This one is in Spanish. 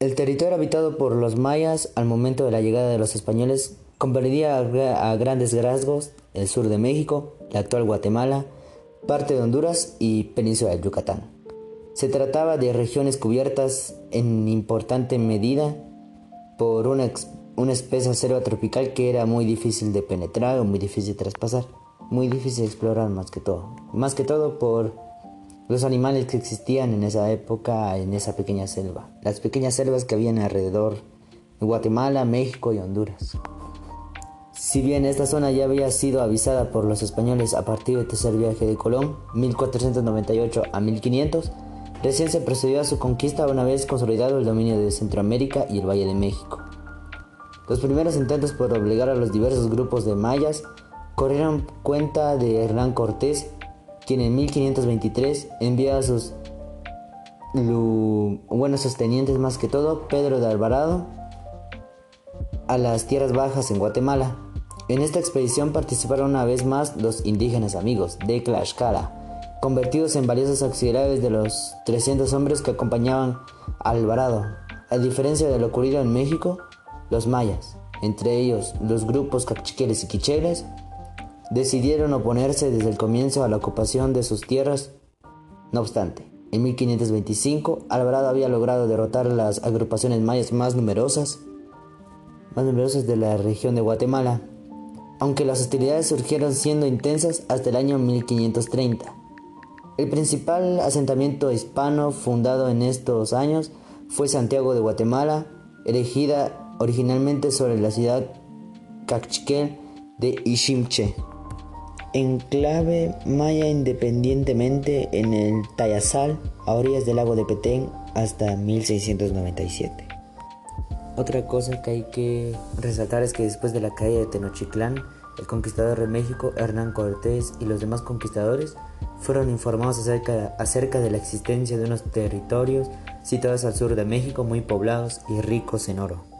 El territorio habitado por los mayas al momento de la llegada de los españoles comprendía a grandes rasgos el sur de México, la actual Guatemala, parte de Honduras y península de Yucatán. Se trataba de regiones cubiertas en importante medida por una, una espesa selva tropical que era muy difícil de penetrar o muy difícil de traspasar, muy difícil de explorar más que todo. Más que todo por los animales que existían en esa época en esa pequeña selva, las pequeñas selvas que habían alrededor de Guatemala, México y Honduras. Si bien esta zona ya había sido avisada por los españoles a partir del tercer viaje de Colón, 1498 a 1500, recién se procedió a su conquista una vez consolidado el dominio de Centroamérica y el Valle de México. Los primeros intentos por obligar a los diversos grupos de mayas corrieron cuenta de Hernán Cortés, quien en 1523 envió a sus buenos sostenientes más que todo, Pedro de Alvarado, a las tierras bajas en Guatemala. En esta expedición participaron una vez más los indígenas amigos de Tlaxcala, convertidos en valiosos auxiliares de los 300 hombres que acompañaban a Alvarado. A diferencia de lo ocurrido en México, los mayas, entre ellos los grupos cachiqueles y quicheles, decidieron oponerse desde el comienzo a la ocupación de sus tierras. No obstante, en 1525 Alvarado había logrado derrotar las agrupaciones mayas más numerosas más numerosas de la región de Guatemala, aunque las hostilidades surgieron siendo intensas hasta el año 1530. El principal asentamiento hispano fundado en estos años fue Santiago de Guatemala, erigida originalmente sobre la ciudad cachiquel de Iximche, enclave maya independientemente en el Tayasal, a orillas del lago de Petén, hasta 1697. Otra cosa que hay que resaltar es que después de la caída de Tenochtitlán, el conquistador de México, Hernán Cortés, y los demás conquistadores fueron informados acerca, acerca de la existencia de unos territorios situados al sur de México muy poblados y ricos en oro.